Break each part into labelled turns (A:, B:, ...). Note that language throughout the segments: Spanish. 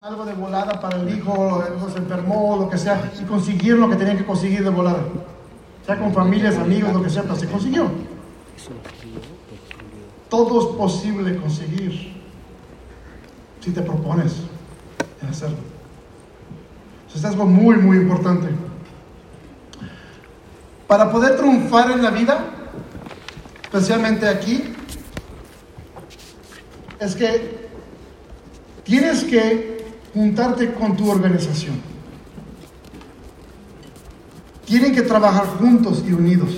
A: algo de volada para el hijo, algo se enfermó, lo que sea, y consiguieron lo que tenían que conseguir de volada. Sea con familias, amigos, lo que sea, pero se consiguió. Todo es posible conseguir si te propones hacerlo. Eso es algo muy, muy importante. Para poder triunfar en la vida, especialmente aquí, es que tienes que juntarte con tu organización. Tienen que trabajar juntos y unidos.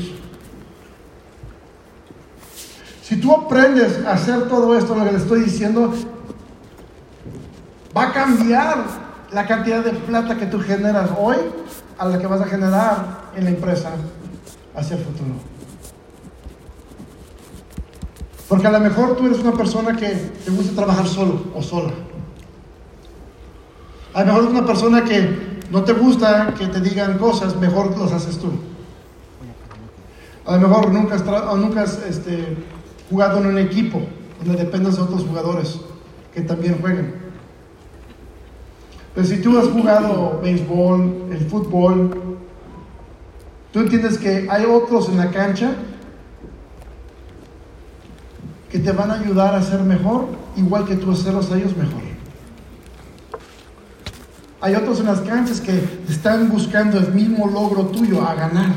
A: Si tú aprendes a hacer todo esto, lo que le estoy diciendo, va a cambiar la cantidad de plata que tú generas hoy a la que vas a generar en la empresa hacia el futuro. Porque a lo mejor tú eres una persona que te gusta trabajar solo o sola. A lo mejor una persona que no te gusta que te digan cosas, mejor las haces tú. A lo mejor nunca has, este, jugado en un equipo donde dependas de otros jugadores que también jueguen. Pero si tú has jugado béisbol, el fútbol, tú entiendes que hay otros en la cancha que te van a ayudar a ser mejor, igual que tú hacerlos a ellos mejor. Hay otros en las canchas que están buscando el mismo logro tuyo, a ganar.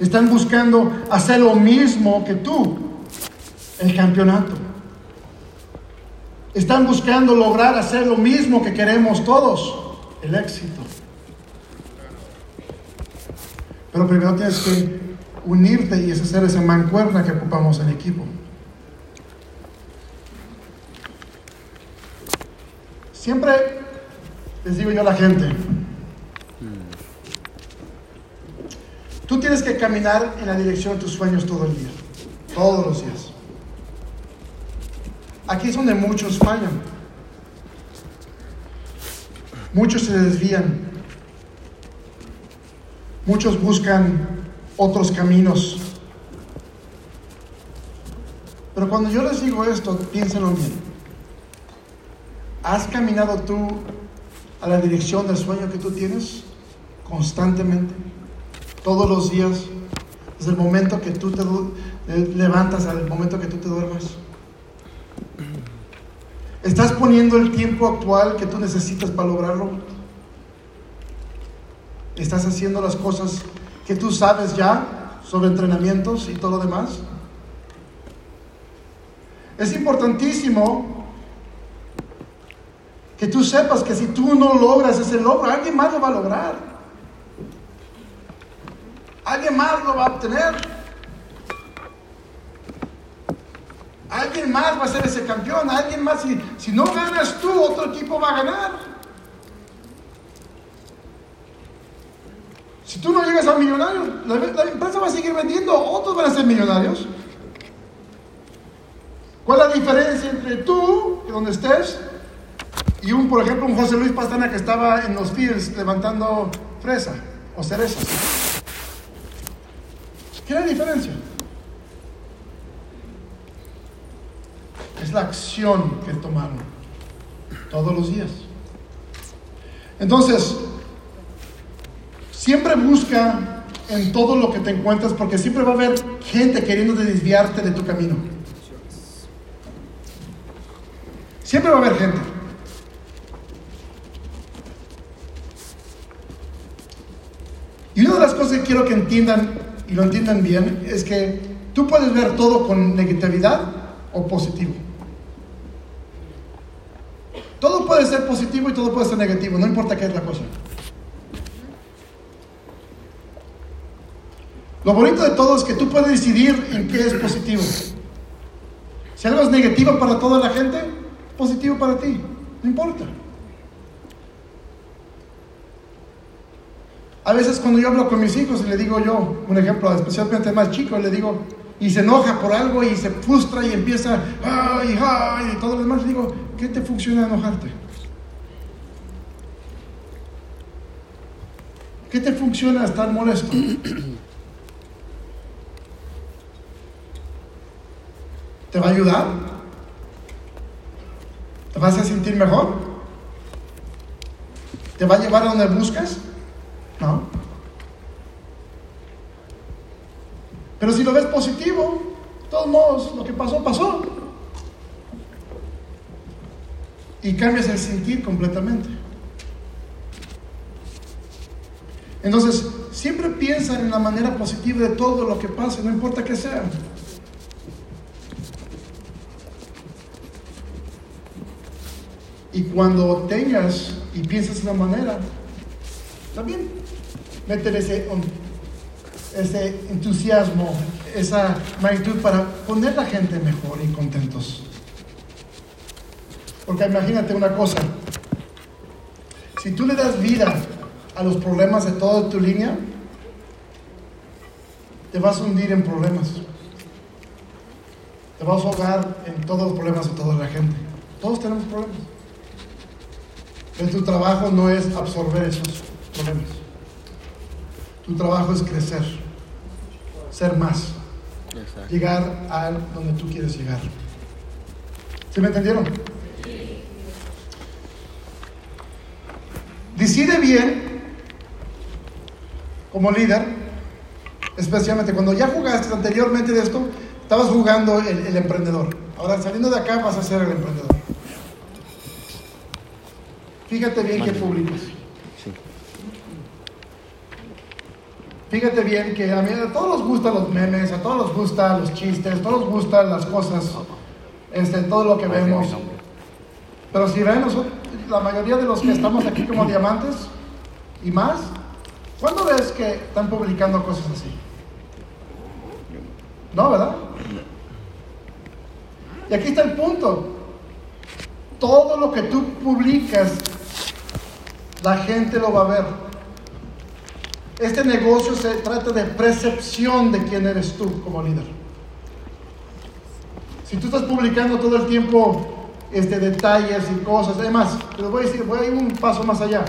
A: Están buscando hacer lo mismo que tú, el campeonato. Están buscando lograr hacer lo mismo que queremos todos, el éxito. Pero primero tienes que unirte y hacer esa mancuerna que ocupamos en equipo. Siempre les digo yo a la gente, tú tienes que caminar en la dirección de tus sueños todo el día, todos los días. Aquí es donde muchos fallan. Muchos se desvían. Muchos buscan otros caminos. Pero cuando yo les digo esto, piénsenlo bien. ¿Has caminado tú a la dirección del sueño que tú tienes constantemente, todos los días, desde el momento que tú te levantas al momento que tú te duermes? ¿Estás poniendo el tiempo actual que tú necesitas para lograrlo? ¿Estás haciendo las cosas que tú sabes ya sobre entrenamientos y todo lo demás? Es importantísimo que tú sepas que si tú no logras ese logro, alguien más lo va a lograr. Alguien más lo va a obtener. Alguien más va a ser ese campeón. Alguien más, si, si no ganas tú, otro equipo va a ganar. Si tú no llegas a millonario, la, empresa va a seguir vendiendo, otros van a ser millonarios. ¿Cuál es la diferencia entre tú, donde estés, y un, por ejemplo, un José Luis Pastana que estaba en los fields levantando fresa o cerezas. ¿Qué es la diferencia? Es la acción que tomaron todos los días. Entonces, siempre busca en todo lo que te encuentras porque siempre va a haber gente queriendo desviarte de tu camino. Siempre va a haber gente. Y una de las cosas que quiero que entiendan y lo entiendan bien es que tú puedes ver todo con negatividad o positivo. Todo puede ser positivo y todo puede ser negativo, no importa qué es la cosa. Lo bonito de todo es que tú puedes decidir en qué es positivo. Si algo es negativo para toda la gente, positivo para ti, no importa. A veces cuando yo hablo con mis hijos y le digo yo, un ejemplo especialmente más chico, le digo, y se enoja por algo y se frustra y empieza, ay, ay, y todo lo demás, le digo, ¿qué te funciona enojarte? ¿Qué te funciona estar molesto? ¿Te va a ayudar? ¿Te vas a sentir mejor? ¿Te va a llevar a donde buscas? No. Pero si lo ves positivo, de todos modos, lo que pasó, pasó. Y cambias el sentir completamente. Entonces, siempre piensa en la manera positiva de todo lo que pase, no importa qué sea. Y cuando tengas y piensas de una manera, también meter ese, ese entusiasmo, esa magnitud para poner la gente mejor y contentos. Porque imagínate una cosa, si tú le das vida a los problemas de toda tu línea, te vas a hundir en problemas. Te vas a ahogar en todos los problemas de toda la gente. Todos tenemos problemas. Pero tu trabajo no es absorber esos problemas. Tu trabajo es crecer, ser más, llegar a donde tú quieres llegar. ¿Sí me entendieron? Decide bien como líder, especialmente cuando ya jugaste anteriormente de esto, estabas jugando el, el emprendedor. Ahora saliendo de acá vas a ser el emprendedor. Fíjate bien qué publicas. Fíjate bien que a mí a todos nos gustan los memes, a todos nos gustan los chistes, a todos nos gustan las cosas, este, todo lo que vemos. Pero si ven la mayoría de los que estamos aquí como diamantes y más, ¿cuándo ves que están publicando cosas así? No, ¿verdad? Y aquí está el punto. Todo lo que tú publicas la gente lo va a ver. Este negocio se trata de percepción de quién eres tú como líder. Si tú estás publicando todo el tiempo este, detalles y cosas, además, pero voy a decir, voy a ir un paso más allá.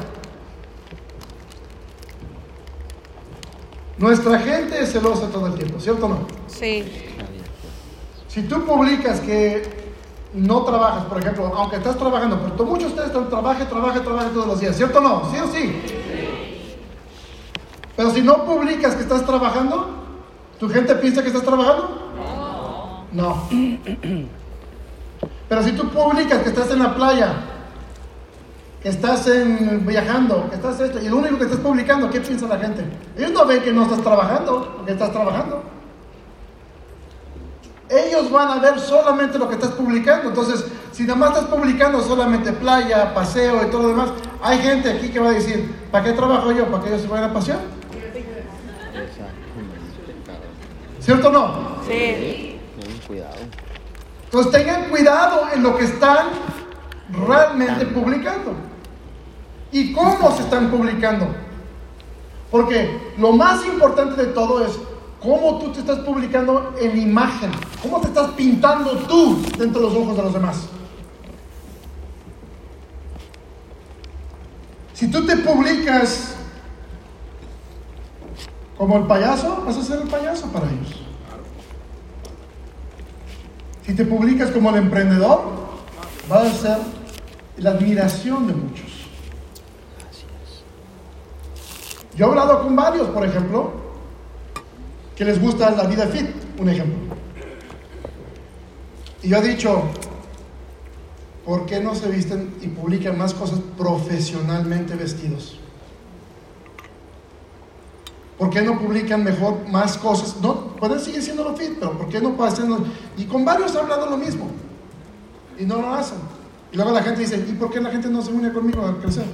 A: Nuestra gente es celosa todo el tiempo, ¿cierto o no?
B: Sí.
A: Si tú publicas que no trabajas, por ejemplo, aunque estás trabajando, pero muchos de ustedes están trabaje, trabaje, trabaje todos los días, ¿cierto o no? ¿Sí o sí? Pero si no publicas que estás trabajando, ¿tu gente piensa que estás trabajando? No. Pero si tú publicas que estás en la playa, que estás en, viajando, que estás esto, y lo único que estás publicando, ¿qué piensa la gente? Ellos no ven que no estás trabajando, que estás trabajando ellos van a ver solamente lo que estás publicando. Entonces, si nada más estás publicando solamente playa, paseo y todo lo demás, hay gente aquí que va a decir, ¿para qué trabajo yo? ¿Para que ellos se vayan a pasear? ¿Cierto o no?
B: Sí.
C: Cuidado.
A: Entonces tengan cuidado en lo que están realmente publicando. ¿Y cómo se están publicando? Porque lo más importante de todo es cómo tú te estás publicando en imagen, cómo te estás pintando tú dentro de los ojos de los demás. Si tú te publicas como el payaso, vas a ser el payaso para ellos. Si te publicas como el emprendedor, vas a ser la admiración de muchos. Yo he hablado con varios, por ejemplo, que les gusta la vida fit, un ejemplo. Y yo he dicho, ¿por qué no se visten y publican más cosas profesionalmente vestidos? ¿Por qué no publican mejor más cosas? No, pueden seguir siendo lo fit, pero ¿por qué no pasan? Y con varios he hablado lo mismo. Y no lo hacen. Y luego la gente dice, ¿y por qué la gente no se une conmigo a crecer?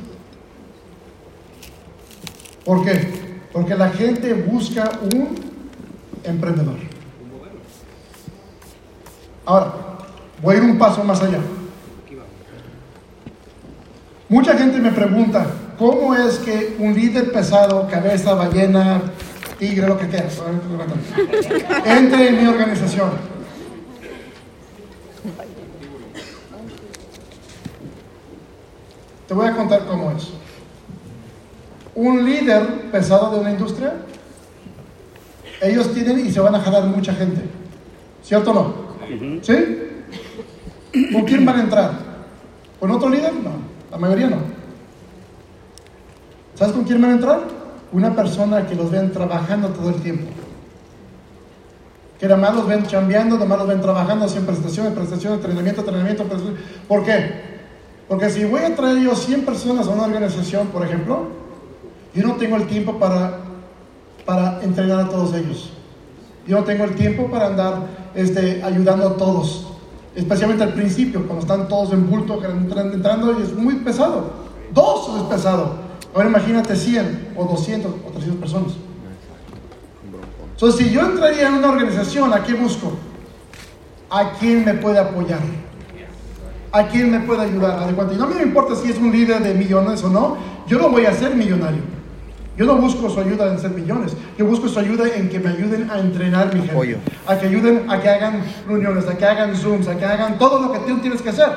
A: ¿Por qué? Porque la gente busca un emprendedor. Ahora, voy a ir un paso más allá. Mucha gente me pregunta, ¿cómo es que un líder pesado, cabeza, ballena, tigre, lo que quieras, entre en mi organización? Te voy a contar cómo es. Un líder pesado de una industria ellos tienen y se van a jalar mucha gente. ¿Cierto o no? ¿Sí? ¿Con quién van a entrar? ¿Con otro líder? No, la mayoría no. ¿Sabes con quién van a entrar? Una persona que los ven trabajando todo el tiempo. Que nada más los ven chambeando, nada más los ven trabajando, haciendo prestaciones, prestaciones, entrenamiento, entrenamiento. ¿Por qué? Porque si voy a traer yo 100 personas a una organización, por ejemplo, yo no tengo el tiempo para, para entrenar a todos ellos. Yo no tengo el tiempo para andar este, ayudando a todos, especialmente al principio, cuando están todos en bulto entrando y es muy pesado. Dos es pesado. Ahora imagínate 100 o 200 o 300 personas. Entonces, si yo entraría en una organización, ¿a qué busco? ¿A quién me puede apoyar? ¿A quién me puede ayudar? Y no me importa si es un líder de millones o no, yo no voy a ser millonario. Yo no busco su ayuda en ser millones. Yo busco su ayuda en que me ayuden a entrenar mi gente. A que ayuden a que hagan reuniones, a que hagan Zooms, a que hagan todo lo que tú tienes que hacer.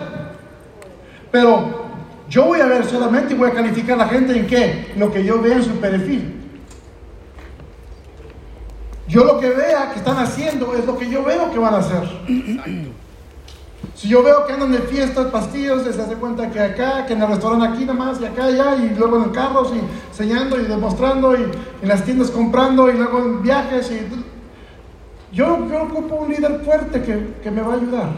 A: Pero yo voy a ver solamente y voy a calificar a la gente en qué? Lo que yo vea en su perfil. Yo lo que vea que están haciendo es lo que yo veo que van a hacer. Si yo veo que andan de fiestas, pastillas, se hace cuenta que acá, que en el restaurante aquí nada más, y acá allá, y luego en el carro, y enseñando y demostrando, y en las tiendas comprando, y luego en viajes. Y... Yo, yo ocupo un líder fuerte que, que me va a ayudar.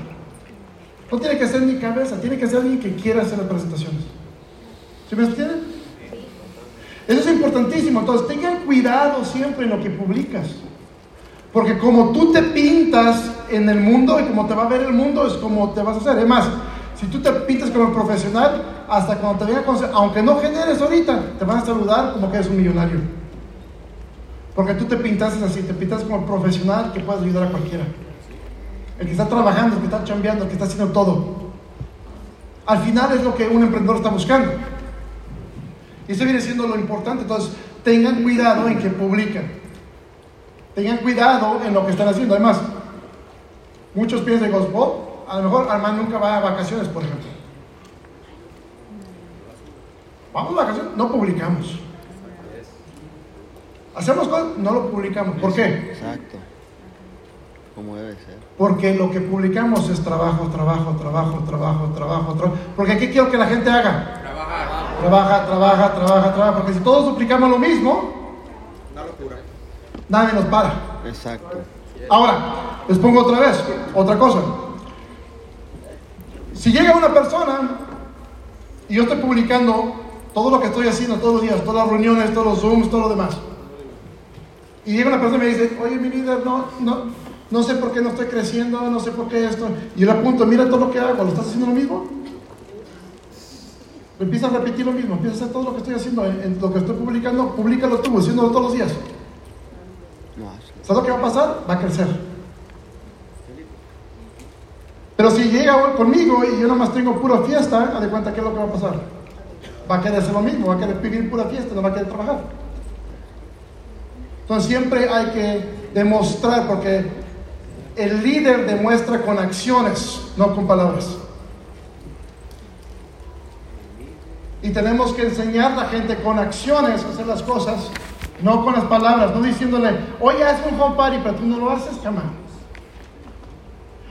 A: No tiene que ser mi cabeza, tiene que ser alguien que quiera hacer las presentaciones. ¿Sí me entienden? Eso es importantísimo. Entonces, tengan cuidado siempre en lo que publicas. Porque como tú te pintas en el mundo y como te va a ver el mundo, es como te vas a hacer. Además, si tú te pintas como profesional, hasta cuando te vengan a conocer, aunque no generes ahorita, te van a saludar como que eres un millonario. Porque tú te pintas así, te pintas como profesional que puedes ayudar a cualquiera. El que está trabajando, el que está chambeando, el que está haciendo todo. Al final es lo que un emprendedor está buscando. Y eso viene siendo lo importante. Entonces, tengan cuidado en que publican. Tengan cuidado en lo que están haciendo. Además, muchos piensan, oh, a lo mejor Armand nunca va a vacaciones, por ejemplo. Vamos a vacaciones, no publicamos. Hacemos cosas, no lo publicamos. ¿Por qué?
B: Exacto. Como debe ser.
A: Porque lo que publicamos es trabajo, trabajo, trabajo, trabajo, trabajo, trabajo. Porque ¿qué quiero que la gente haga? Trabajar. Trabaja, trabaja, trabaja, trabaja. Porque si todos duplicamos lo mismo, nadie nos para.
B: Exacto.
A: Ahora, les pongo otra vez, otra cosa. Si llega una persona y yo estoy publicando todo lo que estoy haciendo todos los días, todas las reuniones, todos los Zooms, todo lo demás. Y llega una persona y me dice, oye, mi líder, no, no, no sé por qué no estoy creciendo, no sé por qué esto. Y yo le apunto, mira todo lo que hago, ¿lo estás haciendo lo mismo? Empieza a repetir lo mismo, empieza a hacer todo lo que estoy haciendo, en, lo que estoy publicando, públicalo tú, haciéndolo todos los días. ¿Sabes lo que va a pasar? Va a crecer. Pero si llega conmigo y yo nada más tengo pura fiesta, haz de cuenta qué es lo que va a pasar. Va a querer hacer lo mismo, va a querer vivir pura fiesta, no va a querer trabajar. Entonces siempre hay que demostrar, porque el líder demuestra con acciones, no con palabras. Y tenemos que enseñar a la gente con acciones a hacer las cosas no con las palabras, no diciéndole, oye, haz un home party, pero tú no lo haces, jamás.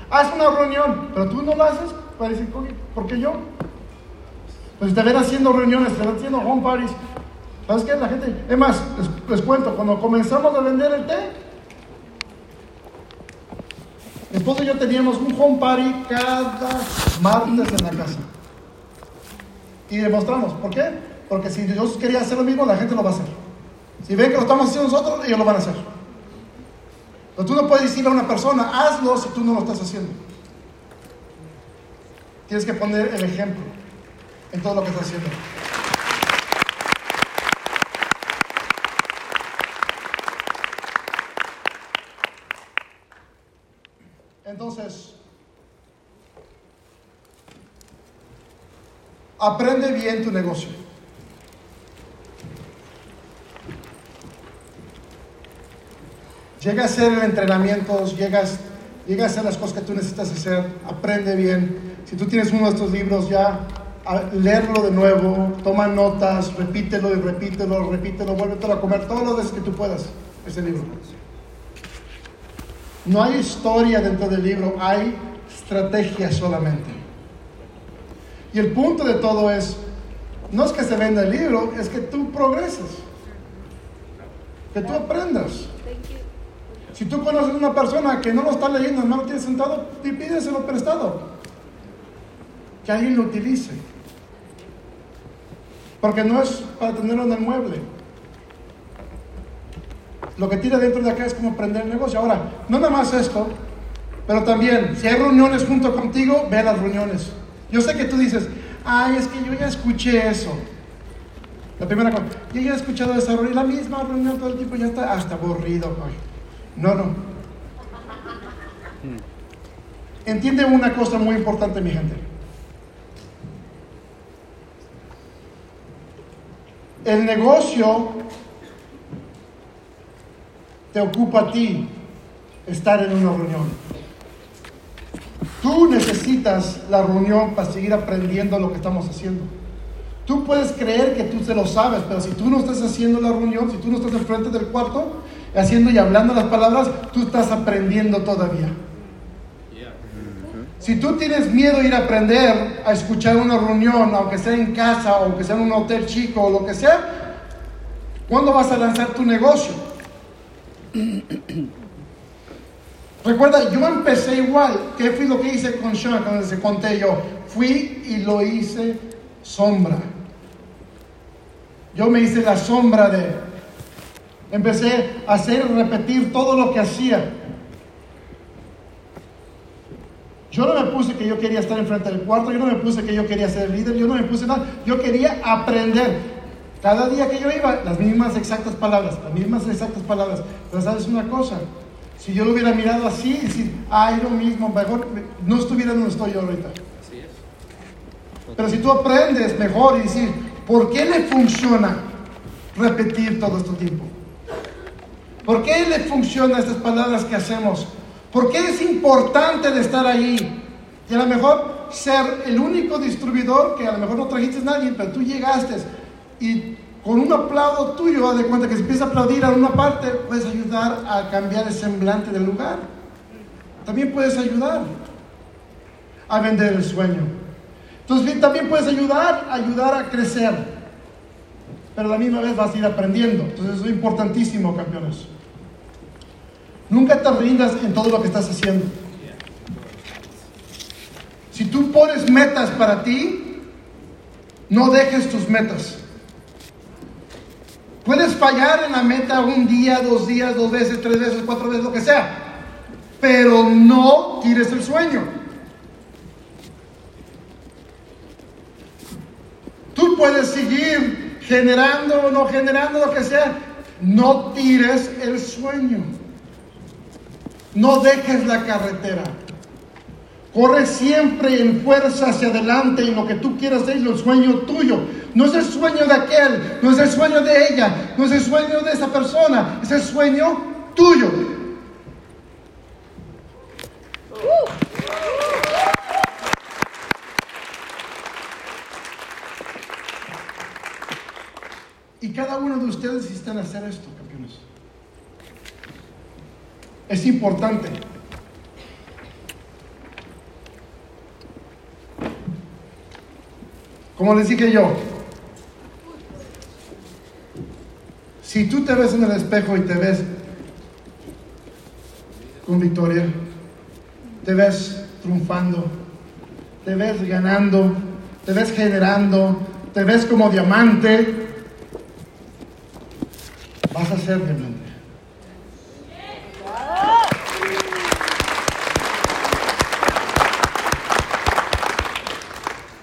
A: Haz una reunión, pero tú no lo haces, para decir, ¿por qué yo? Pues te ven haciendo reuniones, te ven haciendo home parties. ¿Sabes qué? La gente, es más, les, cuento, cuando comenzamos a vender el té, mi esposo y yo teníamos un home party cada martes en la casa. Y demostramos, ¿por qué? Porque si Dios quería hacer lo mismo, la gente lo va a hacer. Si ven que lo estamos haciendo nosotros, ellos lo van a hacer. Pero tú no puedes decirle a una persona, hazlo si tú no lo estás haciendo. Tienes que poner el ejemplo en todo lo que estás haciendo. Entonces, aprende bien tu negocio. Llega a hacer el entrenamiento, llegas, llega a hacer las cosas que tú necesitas hacer, aprende bien. Si tú tienes uno de estos libros ya, leerlo de nuevo, toma notas, repítelo y repítelo, repítelo, vuélvetelo a comer todos los días que tú puedas, ese libro. No hay historia dentro del libro, hay estrategia solamente. Y el punto de todo es, no es que se venda el libro, es que tú progreses, que tú aprendas. Si tú conoces a una persona que no lo está leyendo, no lo tiene sentado, pídeselo prestado. Que alguien lo utilice. Porque no es para tenerlo en el mueble. Lo que tira dentro de acá es como aprender el negocio. Ahora, no nada más esto, pero también, si hay reuniones junto contigo, ve las reuniones. Yo sé que tú dices, ay, es que yo ya escuché eso. La primera cosa, yo ya he escuchado esa reunión, la misma reunión todo el tiempo, ya está hasta aburrido. No, no. Entiende una cosa muy importante, mi gente. El negocio te ocupa a ti estar en una reunión. Tú necesitas la reunión para seguir aprendiendo lo que estamos haciendo. Tú puedes creer que tú se lo sabes, pero si tú no estás haciendo la reunión, si tú no estás enfrente del cuarto, haciendo y hablando las palabras, tú estás aprendiendo todavía. Si tú tienes miedo a ir a aprender, a escuchar una reunión, aunque sea en casa, aunque sea en un hotel chico o lo que sea, ¿cuándo vas a lanzar tu negocio? Recuerda, yo empecé igual. ¿Qué fue lo que hice con Sean cuando se conté yo? Fui y lo hice sombra. Yo me hice la sombra de... Empecé a hacer, repetir todo lo que hacía. Yo no me puse que yo quería estar enfrente del cuarto, yo no me puse que yo quería ser líder, yo no me puse nada. Yo quería aprender. Cada día que yo iba, las mismas exactas palabras, las mismas exactas palabras. Pero sabes una cosa, si yo lo hubiera mirado así, decir, ay, lo mismo, mejor no estuviera donde estoy yo ahorita. Pero si tú aprendes mejor y decir, ¿por qué le funciona repetir todo este tiempo? ¿Por qué le funcionan estas palabras que hacemos? ¿Por qué es importante de estar ahí? Y a lo mejor ser el único distribuidor que a lo mejor no trajiste a nadie, pero tú llegaste y con un aplauso tuyo, de cuenta que si empieza a aplaudir a una parte, puedes ayudar a cambiar el semblante del lugar. También puedes ayudar a vender el sueño. Entonces también puedes ayudar, ayudar a crecer. Pero a la misma vez vas a ir aprendiendo. Entonces es importantísimo, campeones. Nunca te rindas en todo lo que estás haciendo. Si tú pones metas para ti, no dejes tus metas. Puedes fallar en la meta un día, dos días, dos veces, tres veces, cuatro veces, lo que sea. Pero no tires el sueño. Tú puedes seguir generando o no generando lo que sea. No tires el sueño. No dejes la carretera. Corre siempre en fuerza hacia adelante y lo que tú quieras es el sueño tuyo. No es el sueño de aquel, no es el sueño de ella, no es el sueño de esa persona, es el sueño tuyo. Y cada uno de ustedes necesitan hacer esto, campeones. Es importante. Como les dije yo, si tú te ves en el espejo y te ves con victoria, te ves triunfando, te ves ganando, te ves generando, te ves como diamante, vas a ser diamante.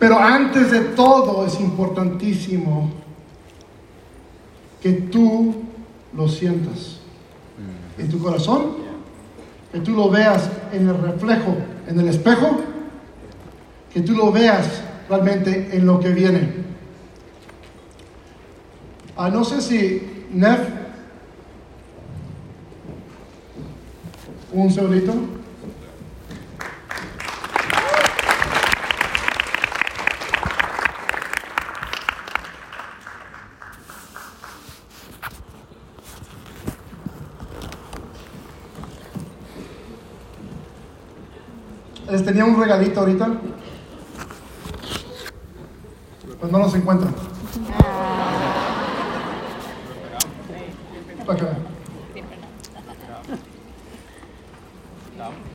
A: Pero antes de todo es importantísimo que tú lo sientas en tu corazón, que tú lo veas en el reflejo, en el espejo, que tú lo veas realmente en lo que viene. Ah, no sé si Nef, un segundito. Les tenía un regalito ahorita. pues no los encuentran. Para que